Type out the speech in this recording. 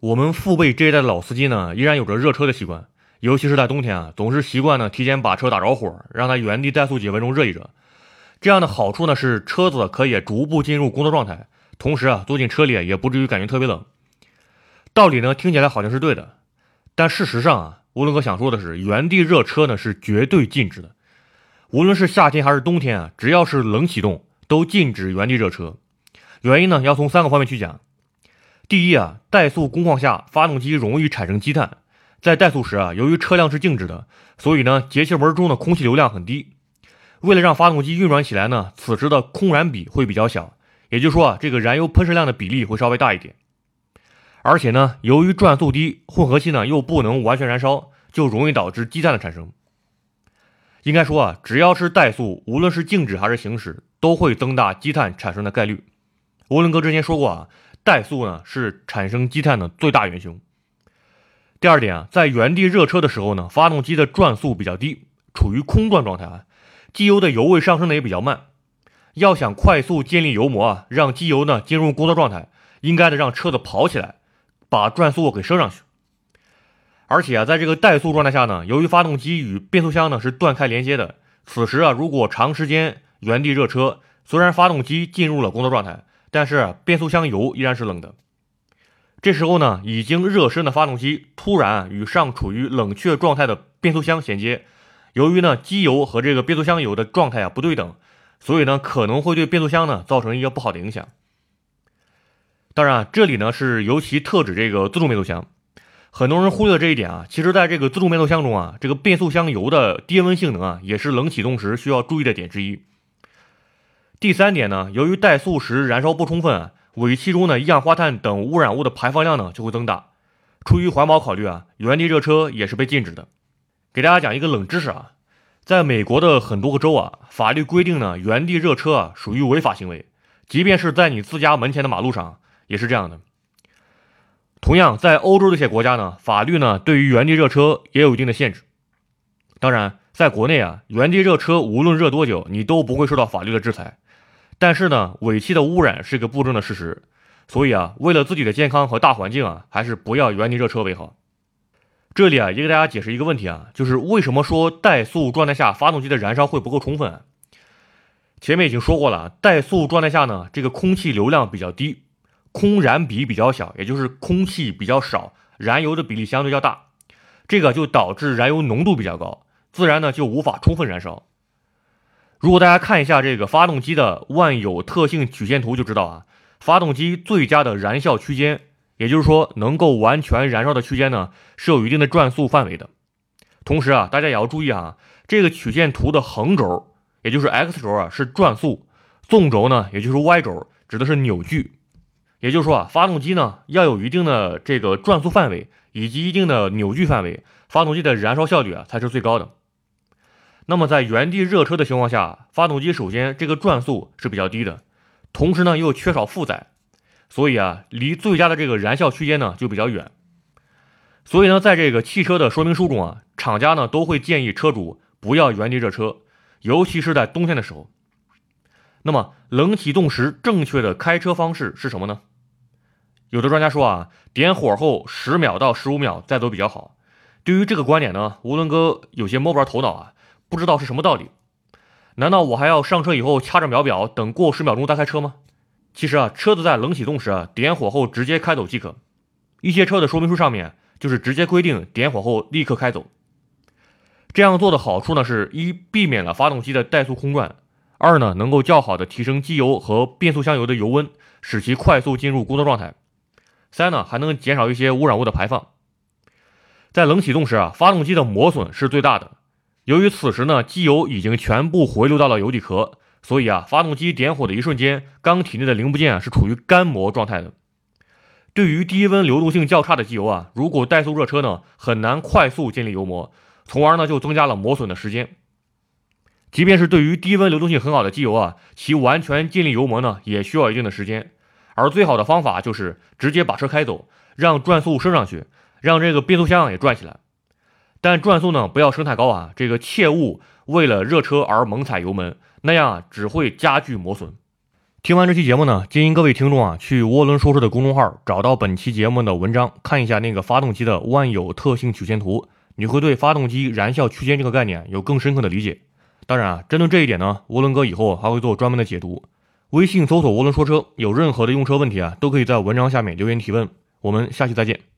我们父辈这一代的老司机呢，依然有着热车的习惯，尤其是在冬天啊，总是习惯呢提前把车打着火，让它原地怠速几分钟热一热。这样的好处呢是车子可以逐步进入工作状态，同时啊坐进车里也不至于感觉特别冷。道理呢听起来好像是对的，但事实上啊，乌伦哥想说的是，原地热车呢是绝对禁止的。无论是夏天还是冬天啊，只要是冷启动，都禁止原地热车。原因呢要从三个方面去讲。第一啊，怠速工况下，发动机容易产生积碳，在怠速时啊，由于车辆是静止的，所以呢节气门中的空气流量很低。为了让发动机运转起来呢，此时的空燃比会比较小，也就是说啊，这个燃油喷射量的比例会稍微大一点。而且呢，由于转速低，混合气呢又不能完全燃烧，就容易导致积碳的产生。应该说啊，只要是怠速，无论是静止还是行驶，都会增大积碳产生的概率。涡伦哥之前说过啊，怠速呢是产生积碳的最大元凶。第二点啊，在原地热车的时候呢，发动机的转速比较低，处于空转状态啊。机油的油位上升的也比较慢，要想快速建立油膜啊，让机油呢进入工作状态，应该的让车子跑起来，把转速给升上去。而且啊，在这个怠速状态下呢，由于发动机与变速箱呢是断开连接的，此时啊，如果长时间原地热车，虽然发动机进入了工作状态，但是变速箱油依然是冷的。这时候呢，已经热身的发动机突然与尚处于冷却状态的变速箱衔接。由于呢机油和这个变速箱油的状态啊不对等，所以呢可能会对变速箱呢造成一个不好的影响。当然，这里呢是尤其特指这个自动变速箱，很多人忽略这一点啊。其实，在这个自动变速箱中啊，这个变速箱油的低温性能啊也是冷启动时需要注意的点之一。第三点呢，由于怠速时燃烧不充分，尾气中的一氧化碳等污染物的排放量呢就会增大。出于环保考虑啊，原地热车也是被禁止的。给大家讲一个冷知识啊，在美国的很多个州啊，法律规定呢，原地热车啊属于违法行为，即便是在你自家门前的马路上也是这样的。同样，在欧洲这些国家呢，法律呢对于原地热车也有一定的限制。当然，在国内啊，原地热车无论热多久，你都不会受到法律的制裁。但是呢，尾气的污染是一个不争的事实，所以啊，为了自己的健康和大环境啊，还是不要原地热车为好。这里啊，也给大家解释一个问题啊，就是为什么说怠速状态下发动机的燃烧会不够充分？前面已经说过了，怠速状态下呢，这个空气流量比较低，空燃比比较小，也就是空气比较少，燃油的比例相对较大，这个就导致燃油浓度比较高，自然呢就无法充分燃烧。如果大家看一下这个发动机的万有特性曲线图，就知道啊，发动机最佳的燃效区间。也就是说，能够完全燃烧的区间呢，是有一定的转速范围的。同时啊，大家也要注意啊，这个曲线图的横轴，也就是 x 轴啊，是转速；纵轴呢，也就是 y 轴，指的是扭矩。也就是说啊，发动机呢要有一定的这个转速范围以及一定的扭矩范围，发动机的燃烧效率啊才是最高的。那么在原地热车的情况下，发动机首先这个转速是比较低的，同时呢又缺少负载。所以啊，离最佳的这个燃效区间呢就比较远。所以呢，在这个汽车的说明书中啊，厂家呢都会建议车主不要原地热车，尤其是在冬天的时候。那么冷启动时正确的开车方式是什么呢？有的专家说啊，点火后十秒到十五秒再走比较好。对于这个观点呢，吴伦哥有些摸不着头脑啊，不知道是什么道理。难道我还要上车以后掐着秒表等过十秒钟再开车吗？其实啊，车子在冷启动时啊，点火后直接开走即可。一些车的说明书上面就是直接规定点火后立刻开走。这样做的好处呢，是一避免了发动机的怠速空转；二呢，能够较好的提升机油和变速箱油的油温，使其快速进入工作状态；三呢，还能减少一些污染物的排放。在冷启动时啊，发动机的磨损是最大的。由于此时呢，机油已经全部回流到了油底壳。所以啊，发动机点火的一瞬间，缸体内的零部件啊是处于干磨状态的。对于低温流动性较差的机油啊，如果怠速热车呢，很难快速建立油膜，从而呢就增加了磨损的时间。即便是对于低温流动性很好的机油啊，其完全建立油膜呢，也需要一定的时间。而最好的方法就是直接把车开走，让转速升上去，让这个变速箱也转起来。但转速呢不要升太高啊，这个切勿为了热车而猛踩油门。那样，只会加剧磨损。听完这期节目呢，建议各位听众啊，去涡轮说车的公众号找到本期节目的文章，看一下那个发动机的万有特性曲线图，你会对发动机燃效区间这个概念有更深刻的理解。当然啊，针对这一点呢，涡轮哥以后还会做专门的解读。微信搜索“涡轮说车”，有任何的用车问题啊，都可以在文章下面留言提问。我们下期再见。